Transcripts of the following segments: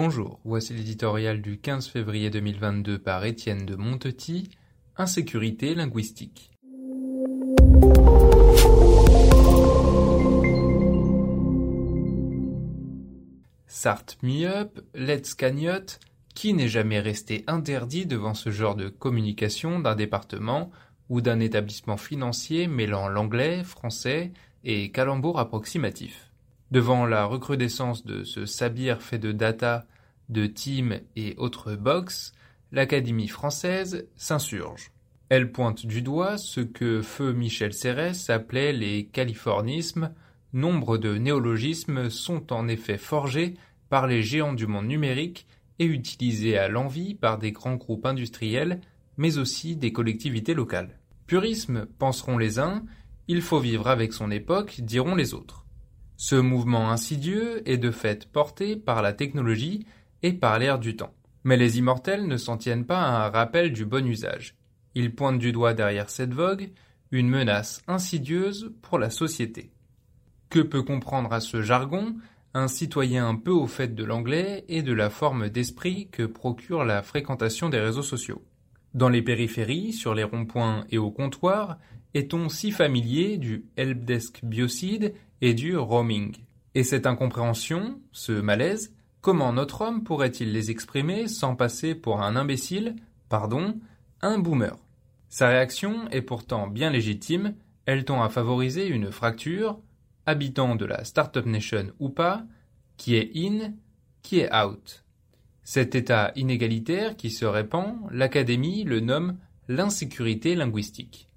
Bonjour, voici l'éditorial du 15 février 2022 par Étienne de Montetis, Insécurité linguistique. Me up, let's cagnotte, qui n'est jamais resté interdit devant ce genre de communication d'un département ou d'un établissement financier mêlant l'anglais, français et calembour approximatif. Devant la recrudescence de ce sabir fait de data, de team et autres box, l'Académie française s'insurge. Elle pointe du doigt ce que feu Michel Serres appelait les californismes. Nombre de néologismes sont en effet forgés par les géants du monde numérique et utilisés à l'envi par des grands groupes industriels, mais aussi des collectivités locales. Purisme, penseront les uns, il faut vivre avec son époque, diront les autres. Ce mouvement insidieux est de fait porté par la technologie et par l'air du temps. Mais les immortels ne s'en tiennent pas à un rappel du bon usage. Ils pointent du doigt derrière cette vogue une menace insidieuse pour la société. Que peut comprendre à ce jargon un citoyen peu au fait de l'anglais et de la forme d'esprit que procure la fréquentation des réseaux sociaux? Dans les périphéries, sur les ronds-points et au comptoir, est-on si familier du helpdesk biocide et du roaming. Et cette incompréhension, ce malaise, comment notre homme pourrait-il les exprimer sans passer pour un imbécile, pardon, un boomer? Sa réaction est pourtant bien légitime, elle tend à favoriser une fracture, habitant de la Startup Nation ou pas, qui est in, qui est out. Cet état inégalitaire qui se répand, l'Académie le nomme l'insécurité linguistique.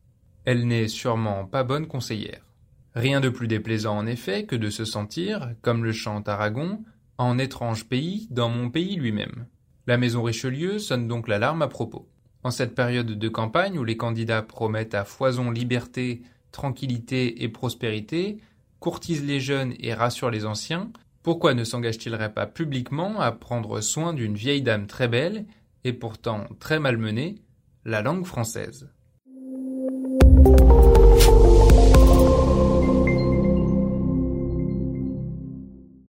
Elle n'est sûrement pas bonne conseillère. Rien de plus déplaisant en effet que de se sentir, comme le chante Aragon, en étrange pays dans mon pays lui-même. La maison Richelieu sonne donc l'alarme à propos. En cette période de campagne où les candidats promettent à foison liberté, tranquillité et prospérité, courtisent les jeunes et rassurent les anciens, pourquoi ne s'engage-t-il pas publiquement à prendre soin d'une vieille dame très belle et pourtant très malmenée, la langue française?